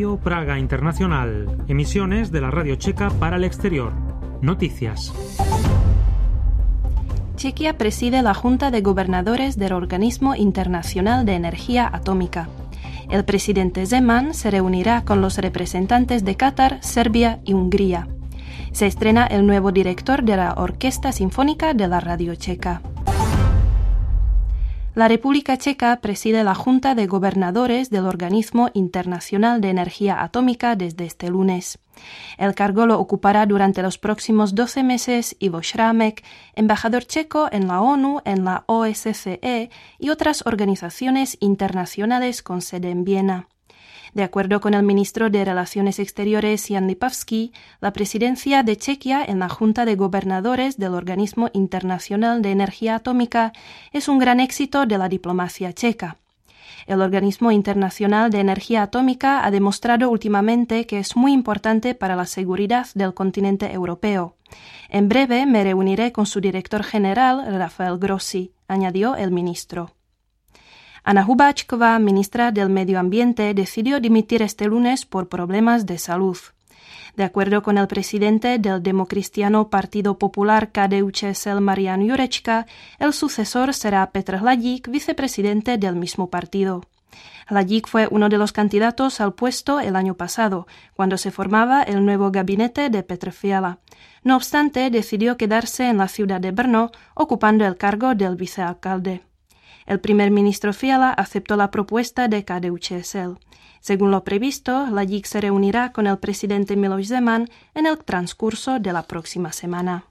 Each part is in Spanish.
Radio Praga Internacional, emisiones de la Radio Checa para el exterior. Noticias. Chequia preside la Junta de Gobernadores del Organismo Internacional de Energía Atómica. El presidente Zeman se reunirá con los representantes de Qatar, Serbia y Hungría. Se estrena el nuevo director de la Orquesta Sinfónica de la Radio Checa. La República Checa preside la Junta de Gobernadores del Organismo Internacional de Energía Atómica desde este lunes. El cargo lo ocupará durante los próximos 12 meses Ivo Šrámek, embajador checo en la ONU, en la OSCE y otras organizaciones internacionales con sede en Viena. De acuerdo con el ministro de Relaciones Exteriores Jan Lipavsky, la presidencia de Chequia en la Junta de Gobernadores del Organismo Internacional de Energía Atómica es un gran éxito de la diplomacia checa. El Organismo Internacional de Energía Atómica ha demostrado últimamente que es muy importante para la seguridad del continente europeo. En breve me reuniré con su director general, Rafael Grossi, añadió el ministro. Ana Hubáčková, ministra del Medio Ambiente, decidió dimitir este lunes por problemas de salud. De acuerdo con el presidente del democristiano Partido Popular KDU-ČSL Marian Jurečka, el sucesor será Petr Hladík, vicepresidente del mismo partido. Hladík fue uno de los candidatos al puesto el año pasado, cuando se formaba el nuevo gabinete de Petr Fiala. No obstante, decidió quedarse en la ciudad de Brno, ocupando el cargo del vicealcalde. El primer ministro Fiala aceptó la propuesta de KDU-ČSL. Según lo previsto, la JIC se reunirá con el presidente Miloš Zeman en el transcurso de la próxima semana.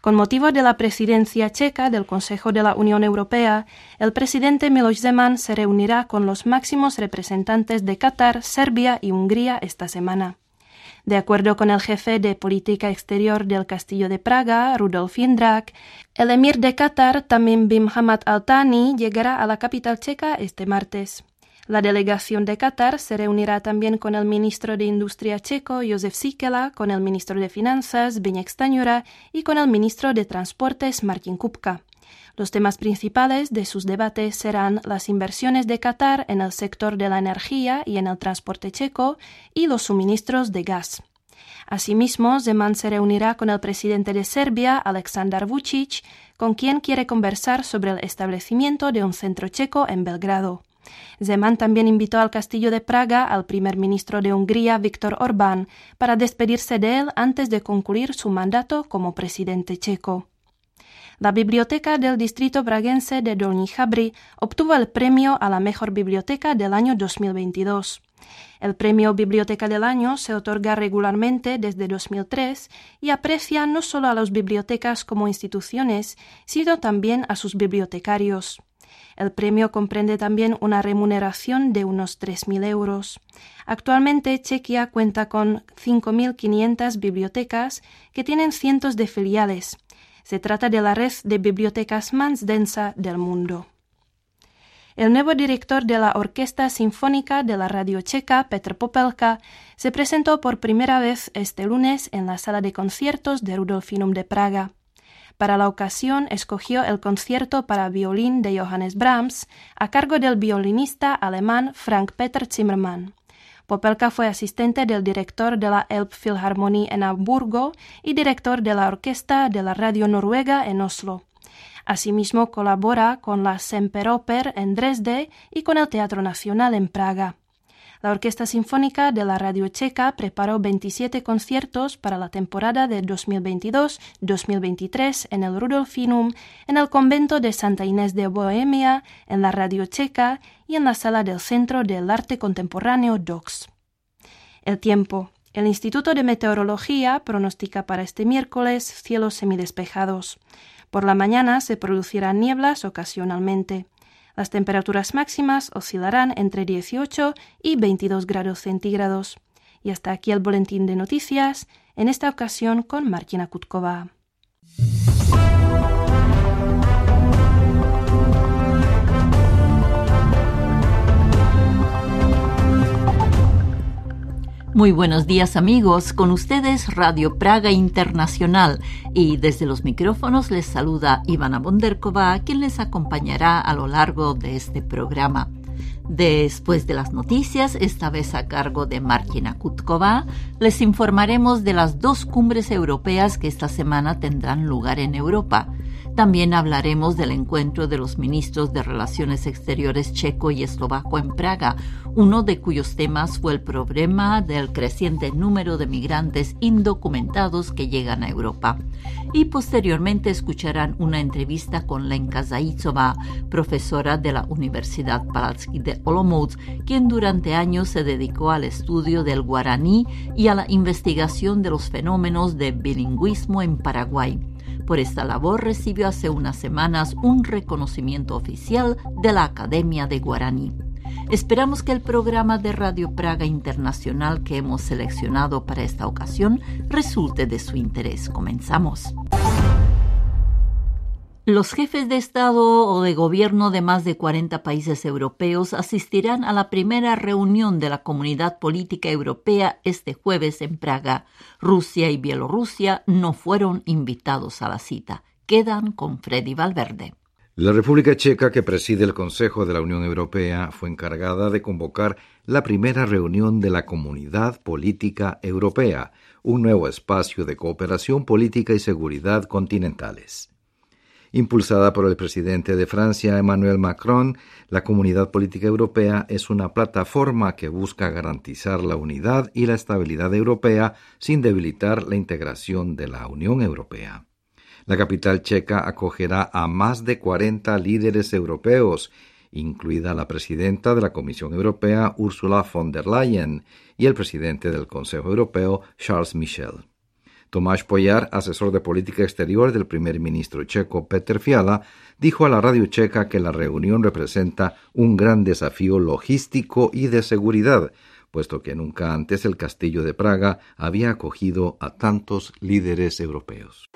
Con motivo de la presidencia checa del Consejo de la Unión Europea, el presidente Miloš Zeman se reunirá con los máximos representantes de Qatar, Serbia y Hungría esta semana. De acuerdo con el jefe de política exterior del Castillo de Praga, Rudolf Jindrak, el emir de Qatar, Tamim bin Hamad Al Thani, llegará a la capital checa este martes. La delegación de Qatar se reunirá también con el ministro de Industria checo, Josef Sikela, con el ministro de Finanzas, Zbigniew Staňura, y con el ministro de Transportes, Martin Kupka. Los temas principales de sus debates serán las inversiones de Qatar en el sector de la energía y en el transporte checo y los suministros de gas. Asimismo, Zeman se reunirá con el presidente de Serbia, Aleksandar Vučić, con quien quiere conversar sobre el establecimiento de un centro checo en Belgrado. Zeman también invitó al castillo de Praga al primer ministro de Hungría, Viktor Orbán, para despedirse de él antes de concluir su mandato como presidente checo. La biblioteca del distrito braguense de Dolní Chabry obtuvo el premio a la mejor biblioteca del año 2022. El premio Biblioteca del Año se otorga regularmente desde 2003 y aprecia no solo a las bibliotecas como instituciones, sino también a sus bibliotecarios. El premio comprende también una remuneración de unos 3.000 euros. Actualmente Chequia cuenta con 5.500 bibliotecas que tienen cientos de filiales, se trata de la red de bibliotecas más densa del mundo. El nuevo director de la Orquesta Sinfónica de la Radio Checa, Petr Popelka, se presentó por primera vez este lunes en la sala de conciertos de Rudolfinum de Praga. Para la ocasión escogió el concierto para violín de Johannes Brahms a cargo del violinista alemán Frank Peter Zimmermann. Popelka fue asistente del director de la Elbphilharmonie en Hamburgo y director de la orquesta de la Radio Noruega en Oslo. Asimismo colabora con la Semperoper en Dresde y con el Teatro Nacional en Praga. La Orquesta Sinfónica de la Radio Checa preparó 27 conciertos para la temporada de 2022-2023 en el Rudolfinum, en el convento de Santa Inés de Bohemia, en la Radio Checa y en la sala del Centro del Arte Contemporáneo DOCS. El tiempo. El Instituto de Meteorología pronostica para este miércoles cielos semidespejados. Por la mañana se producirán nieblas ocasionalmente. Las temperaturas máximas oscilarán entre 18 y 22 grados centígrados. Y hasta aquí el boletín de noticias, en esta ocasión con Martina Kutkova. Muy buenos días amigos, con ustedes Radio Praga Internacional y desde los micrófonos les saluda Ivana Bonderkova, quien les acompañará a lo largo de este programa. Después de las noticias, esta vez a cargo de Martina Kutkova, les informaremos de las dos cumbres europeas que esta semana tendrán lugar en Europa. También hablaremos del encuentro de los ministros de Relaciones Exteriores checo y eslovaco en Praga, uno de cuyos temas fue el problema del creciente número de migrantes indocumentados que llegan a Europa. Y posteriormente escucharán una entrevista con Lenka Zaitsova, profesora de la Universidad Palatsky de Olomouc, quien durante años se dedicó al estudio del guaraní y a la investigación de los fenómenos de bilingüismo en Paraguay. Por esta labor recibió hace unas semanas un reconocimiento oficial de la Academia de Guaraní. Esperamos que el programa de Radio Praga Internacional que hemos seleccionado para esta ocasión resulte de su interés. Comenzamos. Los jefes de Estado o de gobierno de más de 40 países europeos asistirán a la primera reunión de la Comunidad Política Europea este jueves en Praga. Rusia y Bielorrusia no fueron invitados a la cita. Quedan con Freddy Valverde. La República Checa, que preside el Consejo de la Unión Europea, fue encargada de convocar la primera reunión de la Comunidad Política Europea, un nuevo espacio de cooperación política y seguridad continentales. Impulsada por el presidente de Francia, Emmanuel Macron, la Comunidad Política Europea es una plataforma que busca garantizar la unidad y la estabilidad europea sin debilitar la integración de la Unión Europea. La capital checa acogerá a más de 40 líderes europeos, incluida la presidenta de la Comisión Europea, Ursula von der Leyen, y el presidente del Consejo Europeo, Charles Michel. Tomás Poyar, asesor de política exterior del primer ministro checo Peter Fiala, dijo a la radio checa que la reunión representa un gran desafío logístico y de seguridad, puesto que nunca antes el castillo de Praga había acogido a tantos líderes europeos.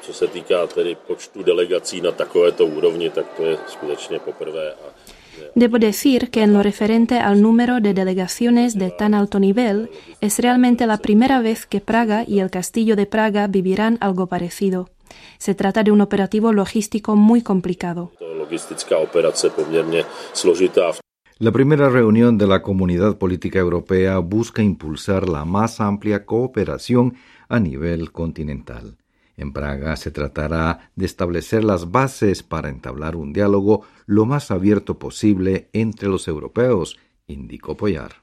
Debo decir que en lo referente al número de delegaciones de tan alto nivel, es realmente la primera vez que Praga y el Castillo de Praga vivirán algo parecido. Se trata de un operativo logístico muy complicado. La primera reunión de la Comunidad Política Europea busca impulsar la más amplia cooperación a nivel continental. En Praga se tratará de establecer las bases para entablar un diálogo lo más abierto posible entre los europeos, indicó Poyar.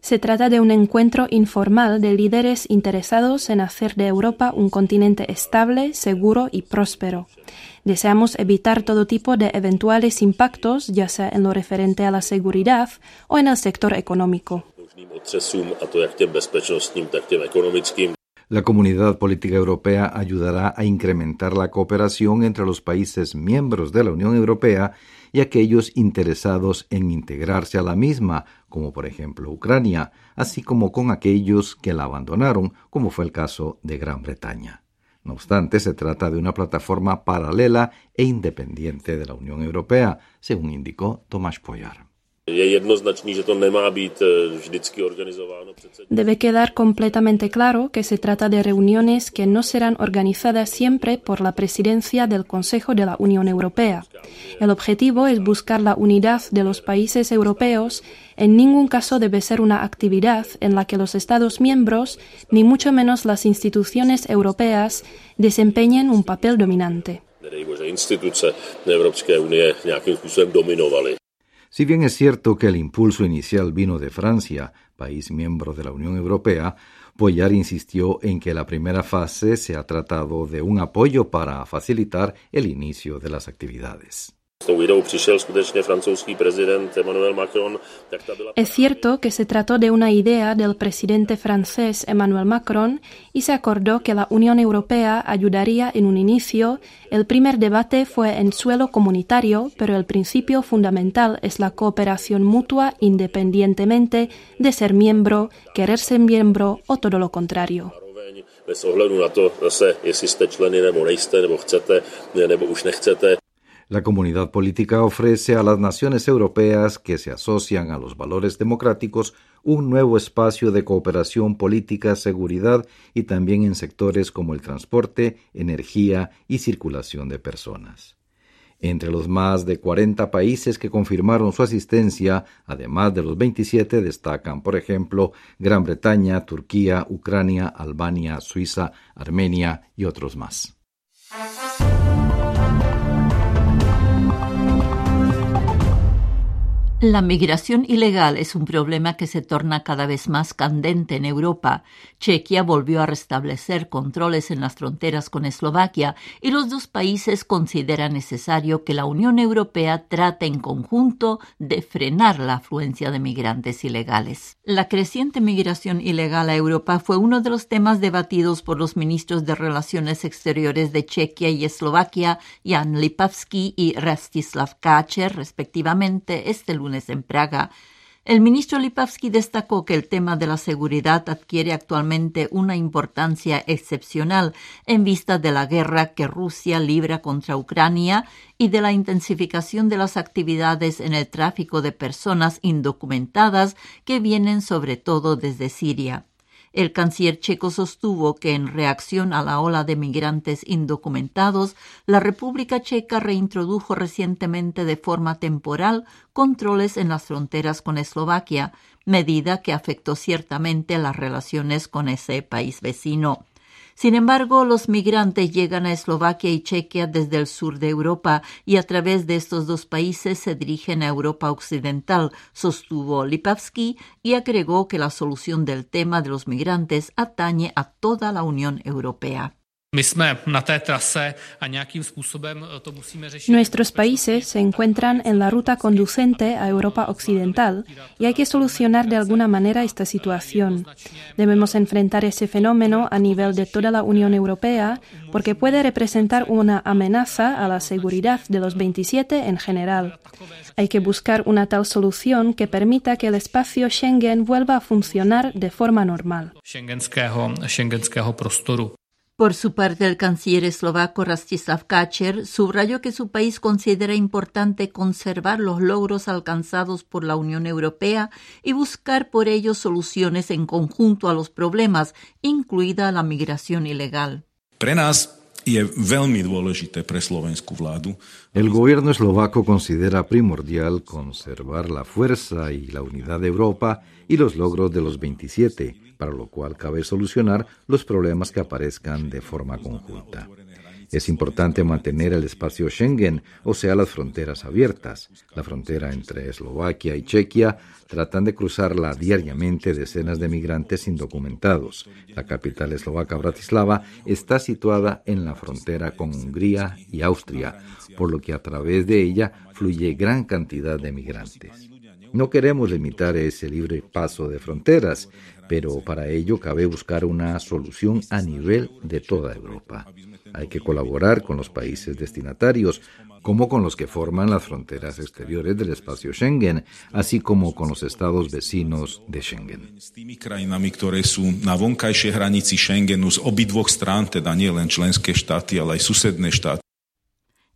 Se trata de un encuentro informal de líderes interesados en hacer de Europa un continente estable, seguro y próspero. Deseamos evitar todo tipo de eventuales impactos, ya sea en lo referente a la seguridad o en el sector económico. La Comunidad Política Europea ayudará a incrementar la cooperación entre los países miembros de la Unión Europea y aquellos interesados en integrarse a la misma, como por ejemplo Ucrania, así como con aquellos que la abandonaron, como fue el caso de Gran Bretaña. No obstante, se trata de una plataforma paralela e independiente de la Unión Europea, según indicó Tomás Poyar. Eh, Debe quedar completamente claro que se trata de reuniones que no serán organizadas siempre por la presidencia del Consejo de la Unión Europea. El objetivo es buscar la unidad de los países europeos. En ningún caso debe ser una actividad en la que los Estados miembros, ni mucho menos las instituciones europeas, desempeñen un papel dominante. Si bien es cierto que el impulso inicial vino de Francia, país miembro de la Unión Europea, Boyar insistió en que la primera fase se ha tratado de un apoyo para facilitar el inicio de las actividades. Es cierto que se trató de una idea del presidente francés Emmanuel Macron y se acordó que la Unión Europea ayudaría en un inicio. El primer debate fue en suelo comunitario, pero el principio fundamental es la cooperación mutua independientemente de ser miembro, querer ser miembro o todo lo contrario. La comunidad política ofrece a las naciones europeas que se asocian a los valores democráticos un nuevo espacio de cooperación política, seguridad y también en sectores como el transporte, energía y circulación de personas. Entre los más de 40 países que confirmaron su asistencia, además de los 27, destacan, por ejemplo, Gran Bretaña, Turquía, Ucrania, Albania, Suiza, Armenia y otros más. La migración ilegal es un problema que se torna cada vez más candente en Europa. Chequia volvió a restablecer controles en las fronteras con Eslovaquia y los dos países consideran necesario que la Unión Europea trate en conjunto de frenar la afluencia de migrantes ilegales. La creciente migración ilegal a Europa fue uno de los temas debatidos por los ministros de Relaciones Exteriores de Chequia y Eslovaquia, Jan Lipavsky y Rastislav Kacer, respectivamente, este lunes en Praga. El ministro Lipavsky destacó que el tema de la seguridad adquiere actualmente una importancia excepcional en vista de la guerra que Rusia libra contra Ucrania y de la intensificación de las actividades en el tráfico de personas indocumentadas que vienen sobre todo desde Siria. El canciller checo sostuvo que en reacción a la ola de migrantes indocumentados, la República Checa reintrodujo recientemente de forma temporal controles en las fronteras con Eslovaquia, medida que afectó ciertamente las relaciones con ese país vecino. Sin embargo, los migrantes llegan a Eslovaquia y Chequia desde el sur de Europa y a través de estos dos países se dirigen a Europa Occidental, sostuvo Lipavsky y agregó que la solución del tema de los migrantes atañe a toda la Unión Europea. Nuestros países se encuentran en la ruta conducente a Europa Occidental y hay que solucionar de alguna manera esta situación. Debemos enfrentar ese fenómeno a nivel de toda la Unión Europea porque puede representar una amenaza a la seguridad de los 27 en general. Hay que buscar una tal solución que permita que el espacio Schengen vuelva a funcionar de forma normal. Por su parte, el canciller eslovaco Rastislav Kacer subrayó que su país considera importante conservar los logros alcanzados por la Unión Europea y buscar por ello soluciones en conjunto a los problemas, incluida la migración ilegal. El gobierno eslovaco considera primordial conservar la fuerza y la unidad de Europa y los logros de los 27 para lo cual cabe solucionar los problemas que aparezcan de forma conjunta. Es importante mantener el espacio Schengen, o sea, las fronteras abiertas. La frontera entre Eslovaquia y Chequia tratan de cruzarla diariamente decenas de migrantes indocumentados. La capital eslovaca, Bratislava, está situada en la frontera con Hungría y Austria, por lo que a través de ella fluye gran cantidad de migrantes. No queremos limitar ese libre paso de fronteras, pero para ello cabe buscar una solución a nivel de toda Europa. Hay que colaborar con los países destinatarios, como con los que forman las fronteras exteriores del espacio Schengen, así como con los estados vecinos de Schengen.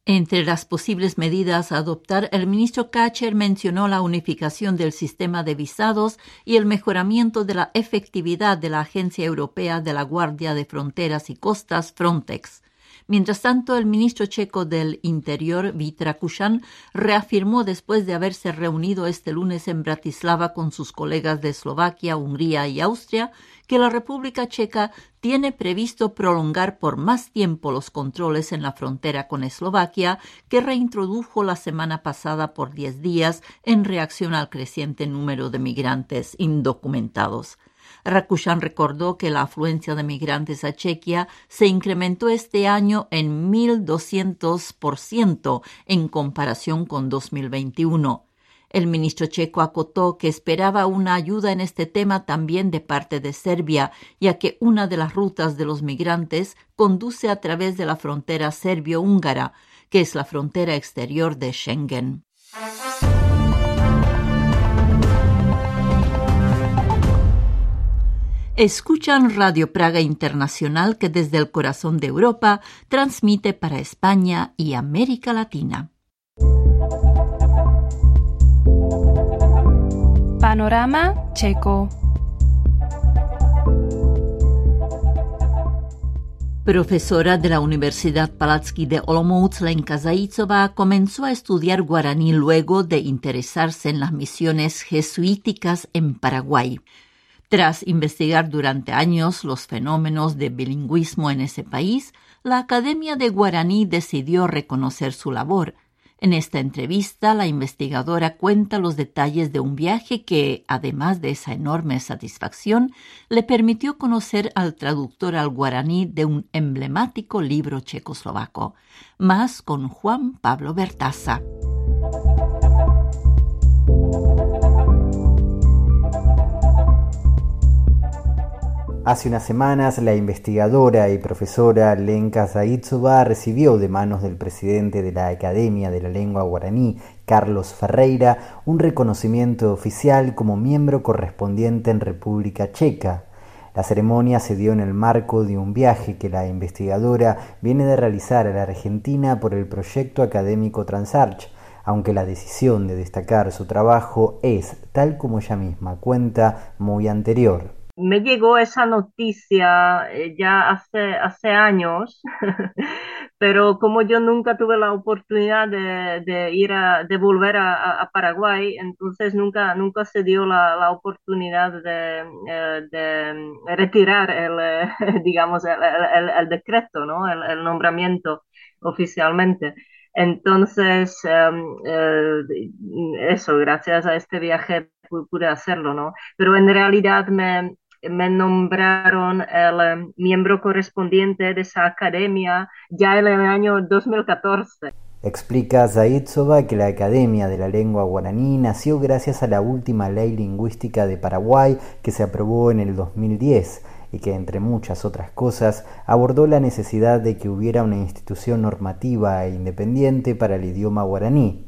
Entre las posibles medidas a adoptar, el ministro Kacher mencionó la unificación del sistema de visados y el mejoramiento de la efectividad de la Agencia Europea de la Guardia de Fronteras y Costas Frontex. Mientras tanto, el ministro checo del Interior, Vitra Kushan, reafirmó después de haberse reunido este lunes en Bratislava con sus colegas de Eslovaquia, Hungría y Austria, que la República Checa tiene previsto prolongar por más tiempo los controles en la frontera con Eslovaquia, que reintrodujo la semana pasada por diez días en reacción al creciente número de migrantes indocumentados. Rakushan recordó que la afluencia de migrantes a Chequia se incrementó este año en 1.200% en comparación con 2021. El ministro checo acotó que esperaba una ayuda en este tema también de parte de Serbia, ya que una de las rutas de los migrantes conduce a través de la frontera serbio-húngara, que es la frontera exterior de Schengen. Escuchan Radio Praga Internacional que desde el corazón de Europa transmite para España y América Latina. Panorama checo. Profesora de la Universidad Palatsky de Olomouc, Lenka Zaitsova comenzó a estudiar guaraní luego de interesarse en las misiones jesuíticas en Paraguay. Tras investigar durante años los fenómenos de bilingüismo en ese país, la Academia de Guaraní decidió reconocer su labor en esta entrevista, la investigadora cuenta los detalles de un viaje que, además de esa enorme satisfacción, le permitió conocer al traductor al guaraní de un emblemático libro checoslovaco, más con Juan Pablo Bertaza. Hace unas semanas, la investigadora y profesora Lenka Zaitsova recibió de manos del presidente de la Academia de la Lengua Guaraní, Carlos Ferreira, un reconocimiento oficial como miembro correspondiente en República Checa. La ceremonia se dio en el marco de un viaje que la investigadora viene de realizar a la Argentina por el proyecto académico Transarch, aunque la decisión de destacar su trabajo es, tal como ella misma cuenta, muy anterior me llegó esa noticia eh, ya hace, hace años, pero como yo nunca tuve la oportunidad de, ir a, de volver a, Paraguay, entonces nunca, nunca se dio la, oportunidad de, eh, retirar el, eh, digamos, el, decreto, ¿no? el, nombramiento oficialmente. Entonces, em, eso, gracias a este viaje pude hacerlo, ¿no? Pero en realidad me, me nombraron em, miembro correspondiente de esa academia ya en el año 2014. Explica Zaitsova que la Academia de la Lengua Guaraní nació gracias a la última ley lingüística de Paraguay que se aprobó en el 2010 y que, entre muchas otras cosas, abordó la necesidad de que hubiera una institución normativa e independiente para el idioma guaraní.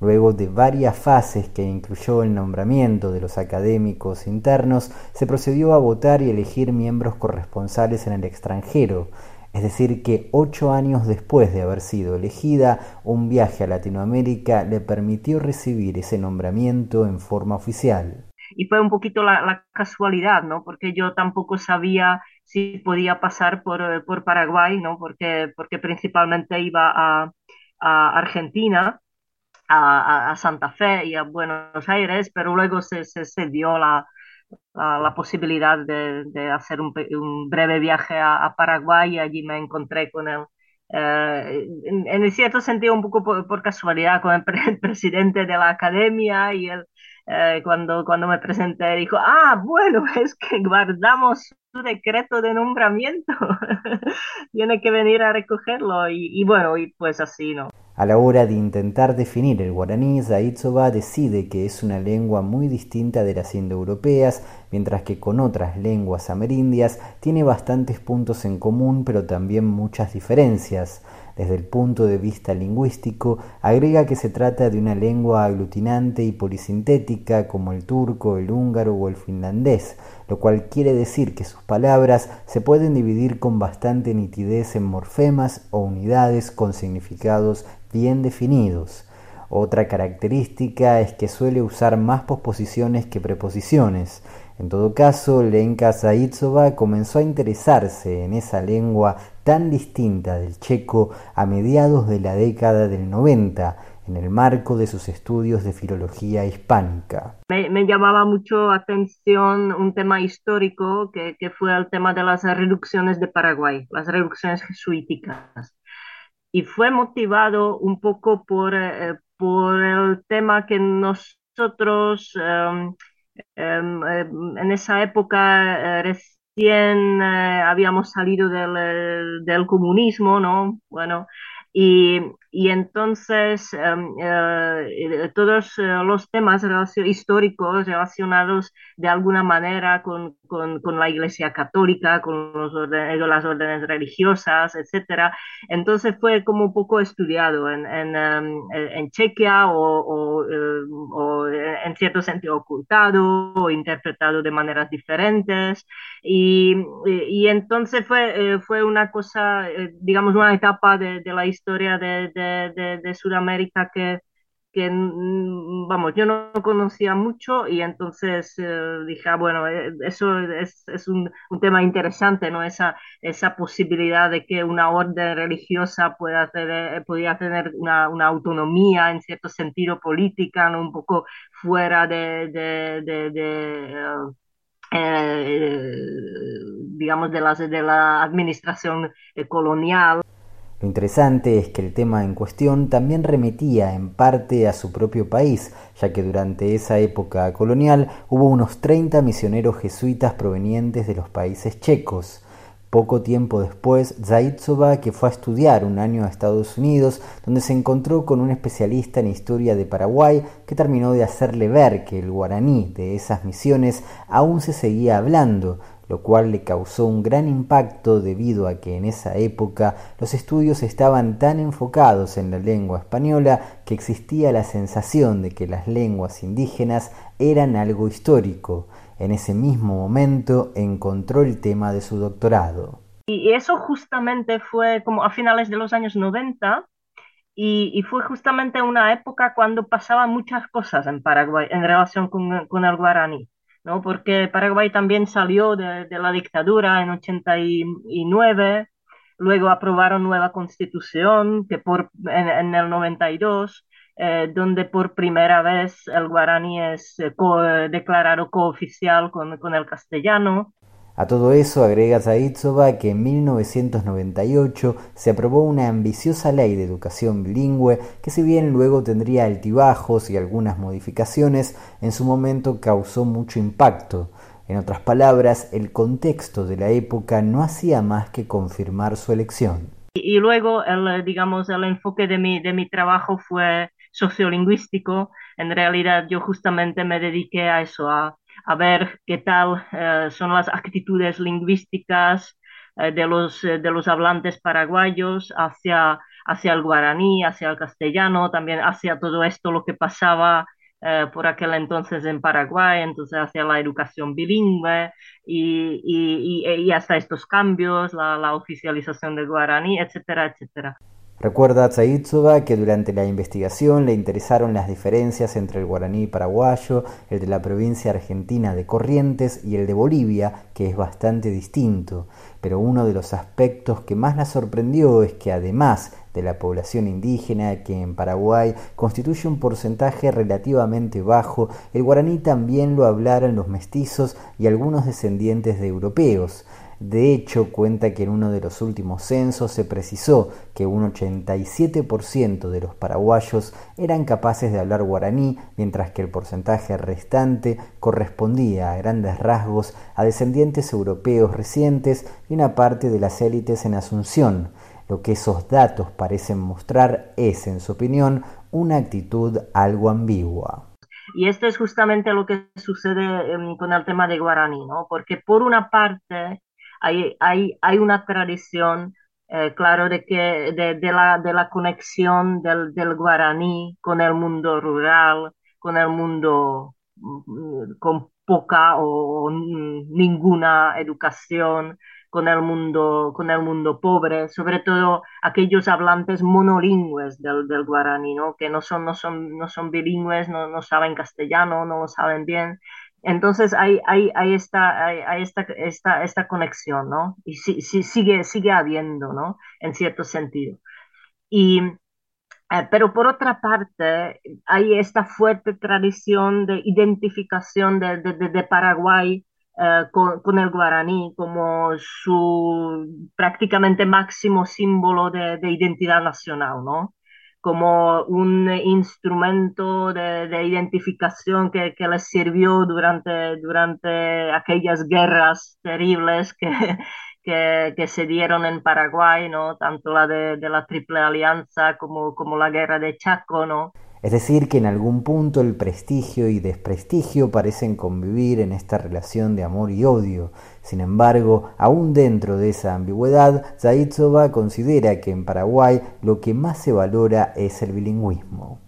Luego de varias fases que incluyó el nombramiento de los académicos internos, se procedió a votar y elegir miembros corresponsales en el extranjero, es decir, que ocho años después de haber sido elegida, un viaje a Latinoamérica le permitió recibir ese nombramiento en forma oficial. Y fue un poquito la, casualidad, ¿no? Porque yo tampoco sabía si podía pasar por, Paraguay, ¿no? Porque, porque principalmente iba a, a Argentina a, Santa Fe y a Buenos Aires, pero luego se, se, dio la, la, posibilidad de, de hacer un, un, breve viaje a, Paraguay y allí me encontré con él. Eh, en, en, cierto sentido, un poco por, casualidad, con el, presidente de la academia y él, eh, cuando, cuando me presenté, dijo, ah, bueno, es que guardamos su decreto de nombramiento, tiene que venir a recogerlo y, y bueno, y pues así, ¿no? A la hora de intentar definir el guaraní, Zaitsova decide que es una lengua muy distinta de las indoeuropeas, mientras que con otras lenguas amerindias tiene bastantes puntos en común, pero también muchas diferencias. Desde el punto de vista lingüístico, agrega que se trata de una lengua aglutinante y polisintética como el turco, el húngaro o el finlandés, lo cual quiere decir que sus palabras se pueden dividir con bastante nitidez en morfemas o unidades con significados bien definidos. Otra característica es que suele usar más posposiciones que preposiciones. En todo caso, Lenka Zaitsova comenzó a interesarse en esa lengua tan distinta del checo a mediados de la década del 90, en el marco de sus estudios de filología hispánica. Me, llamaba mucho atención un tema histórico que, que fue el tema de las reducciones de Paraguay, las reducciones jesuíticas y fue motivado un poco por, eh, por el tema que nosotros em, em, em, en esa época eh, recién eh, habíamos salido del, del, comunismo, ¿no? Bueno, y, y entonces em, eh, todos eh, los temas históricos relacionados de alguna manera con, con, con la Iglesia Católica, con los órdenes, las órdenes religiosas, etcétera, entonces fue como poco estudiado en, en, em, en Chequia o, o, em, o, en cierto sentido ocultado o interpretado de maneras diferentes. Y, y, entonces fue, fue una cosa, digamos, una etapa de, de la historia de, de, de Sudamérica que, que, mm, vamos, yo no conocía mucho y entonces eh, dije, ah, bueno, eh, eso es, es un, un, tema interesante, ¿no? Esa, esa posibilidad de que una orden religiosa pueda tener, podía tener una, una autonomía en cierto sentido política, ¿no? Un poco fuera de, de, de, de eh, digamos, de, las, de la administración colonial. Lo interesante es que el tema en cuestión también remitía en parte a su propio país, ya que durante esa época colonial hubo unos 30 misioneros jesuitas provenientes de los países checos. Poco tiempo después, Zaitsova, que fue a estudiar un año a Estados Unidos, donde se encontró con un especialista en historia de Paraguay que terminó de hacerle ver que el guaraní de esas misiones aún se seguía hablando, lo cual le causó un gran impacto debido a que en esa época los estudios estaban tan enfocados en la lengua española que existía la sensación de que las lenguas indígenas eran algo histórico. En ese mismo momento encontró el tema de su doctorado. Y eso justamente fue como a finales de los años 90 y, fue justamente una época cuando pasaban muchas cosas en Paraguay en relación con, con el guaraní. ¿No? Porque Paraguay también salió de, la dictadura en 89, luego aprobaron nueva constitución que por, en, el 92, eh, donde por primera vez el guaraní es eh, declarado cooficial con, con el castellano. A todo eso agrega Zaitsova que en 1998 se aprobó una ambiciosa ley de educación bilingüe que si bien luego tendría altibajos y algunas modificaciones, en su momento causó mucho impacto. En otras palabras, el contexto de la época no hacía más que confirmar su elección. Y, luego, el, digamos, el enfoque de mi, de mi trabajo fue sociolingüístico. En realidad, yo justamente me dediqué a eso, a a ver qué tal eh, son las actitudes lingüísticas eh, de, los, eh, de los hablantes paraguayos hacia, hacia el guaraní, hacia el castellano, también hacia todo esto lo que pasaba por aquel entonces en Paraguay, entonces hacia la educación bilingüe y, y, y, hasta estos cambios, la, la oficialización del guaraní, etcétera, etcétera. Recuerda Tsaitsova que durante la investigación le interesaron las diferencias entre el guaraní paraguayo, el de la provincia argentina de Corrientes y el de Bolivia, que es bastante distinto. Pero uno de los aspectos que más la sorprendió es que además de la población indígena, que en Paraguay constituye un porcentaje relativamente bajo, el guaraní también lo hablaran los mestizos y algunos descendientes de europeos. De hecho, cuenta que en uno de los últimos censos se precisó que un 87% de los paraguayos eran capaces de hablar guaraní, mientras que el porcentaje restante correspondía a grandes rasgos a descendientes europeos recientes y una parte de las élites en Asunción. Lo que esos datos parecen mostrar es, en su opinión, una actitud algo ambigua. Y esto es justamente lo que sucede em, con el tema de guaraní, ¿no? Porque por una parte hay, hay, hay una tradición, eh, claro, de, que, de, la, de la conexión del, del guaraní con el mundo rural, con el mundo mm, con poca o ninguna educación, con el mundo, con el mundo pobre, sobre todo aquellos hablantes monolingües del, del guaraní, ¿no? que no son, no son, no son bilingües, no, no saben castellano, no lo saben bien, entonces hay, hay, hay, esta, hay, esta, esta, esta, conexión, ¿no? Y sí, sí, sigue, sigue habiendo, ¿no? En cierto sentido. Y, eh, pero por otra parte, hay esta fuerte tradición de identificación de, de, de Paraguay eh, con, con, el guaraní como su prácticamente máximo símbolo de, de identidad nacional, ¿no? Como un instrumento de, identificación que, que, les sirvió durante, durante aquellas guerras terribles que, que, que, se dieron en Paraguay, ¿no? tanto la de, de, la Triple Alianza como, como la guerra de Chaco. ¿no? Es decir, que en algún punto el prestigio y desprestigio parecen convivir en esta relación de amor y odio. Sin embargo, aún dentro de esa ambigüedad, Zaitsova considera que en Paraguay lo que más se valora es el bilingüismo.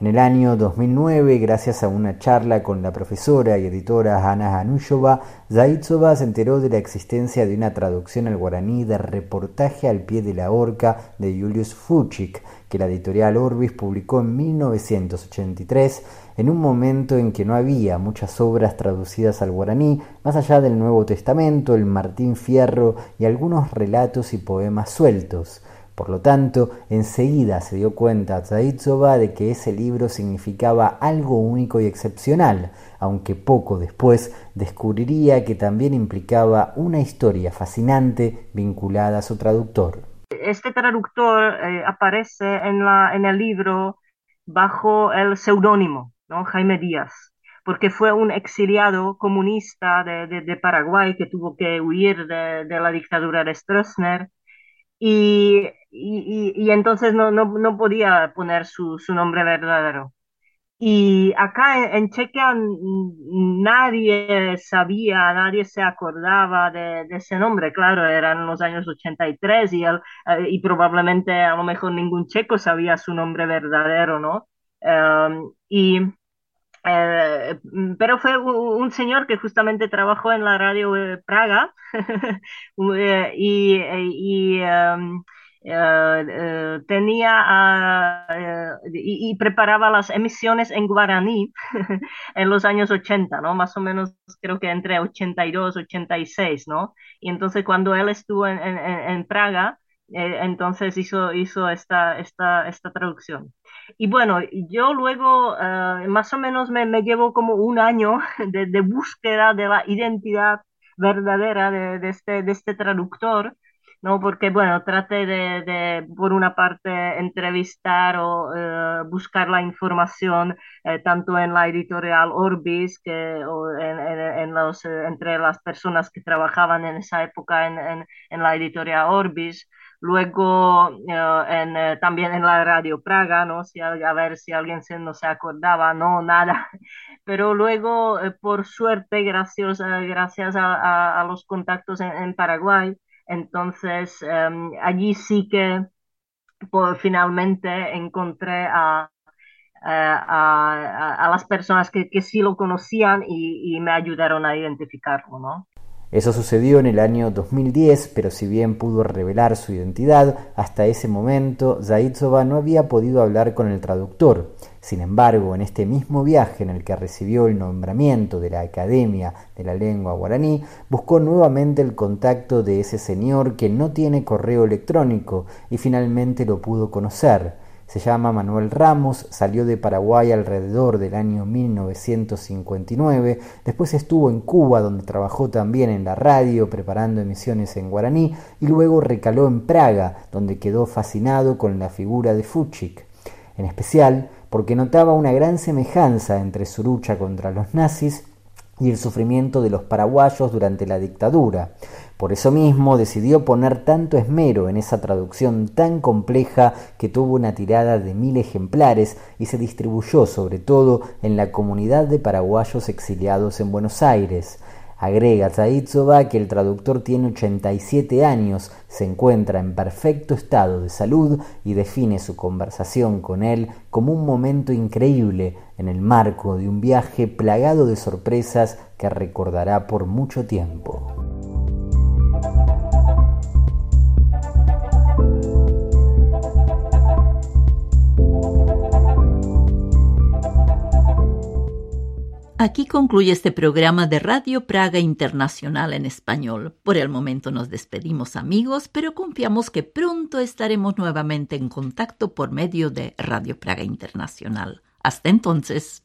En el año 2009, gracias a una charla con la profesora y editora Ana Hanushova, Zaitsova se enteró de la existencia de una traducción al guaraní de Reportaje al pie de la horca de Julius Fuchik, que la editorial Orbis publicó en 1983, en un momento en que no había muchas obras traducidas al guaraní, más allá del Nuevo Testamento, el Martín Fierro y algunos relatos y poemas sueltos. Por lo tanto, enseguida se dio cuenta Zaitsova de que ese libro significaba algo único y excepcional, aunque poco después descubriría que también implicaba una historia fascinante vinculada a su traductor. Este traductor eh, aparece en, el libro bajo el seudónimo, ¿no? Jaime Díaz porque fue un exiliado comunista de, Paraguay que tuvo que huir de, la dictadura de Stroessner y, entonces no, podía poner su, nombre verdadero. Y acá en, Chequia nadie sabía, nadie se acordaba de, de, ese nombre, claro, eran los años 83 y, él, eh, y probablemente a lo mejor ningún checo sabía su nombre verdadero, ¿no? Um, y eh, pero fue un, señor que justamente trabajó en la radio eh, Praga eh, y, em, tenía y, preparaba las emisiones en guaraní en los años 80, ¿no? Más o menos creo que entre 82, 86, ¿no? Y entonces cuando él estuvo en, en Praga, entonces hizo, hizo esta, esta, esta traducción. Y bueno, yo luego eh, más o menos me, me, llevo como un año de, de, búsqueda de la identidad verdadera de, de, este, de este traductor, ¿no? Porque, bueno, traté de, de por una parte, entrevistar o eh, buscar la información eh, tanto en la editorial Orbis que o en, en, los, entre las personas que trabajaban en esa época en, en la editorial Orbis, Luego eh, eh, también en la radio Praga, ¿no? Si, a ver si alguien se, no se acordaba, no, nada. Pero luego, eh, por suerte, gracias, gracias a, a, los contactos en, Paraguay, entonces em, allí sí que por, finalmente encontré a, a, a, las personas que, que sí lo conocían y, y, me ayudaron a identificarlo, ¿no? Eso sucedió en el año 2010, pero si bien pudo revelar su identidad, hasta ese momento Zaitsova no había podido hablar con el traductor. Sin embargo, en este mismo viaje en el que recibió el nombramiento de la Academia de la Lengua Guaraní, buscó nuevamente el contacto de ese señor que no tiene correo electrónico y finalmente lo pudo conocer. Se llama Manuel Ramos, salió de Paraguay alrededor del año 1959, después estuvo en Cuba donde trabajó también en la radio preparando emisiones en guaraní y luego recaló en Praga donde quedó fascinado con la figura de Fuchik, en especial porque notaba una gran semejanza entre su lucha contra los nazis y el sufrimiento de los paraguayos durante la dictadura. Por eso mismo decidió poner tanto esmero en esa traducción tan compleja que tuvo una tirada de mil ejemplares y se distribuyó sobre todo en la comunidad de paraguayos exiliados en Buenos Aires. Agrega Zaitsova que el traductor tiene 87 años, se encuentra en perfecto estado de salud y define su conversación con él como un momento increíble en el marco de un viaje plagado de sorpresas que recordará por mucho tiempo. Aquí concluye este programa de Radio Praga Internacional en español. Por el momento nos despedimos amigos, pero confiamos que pronto estaremos nuevamente en contacto por medio de Radio Praga Internacional. Hasta entonces.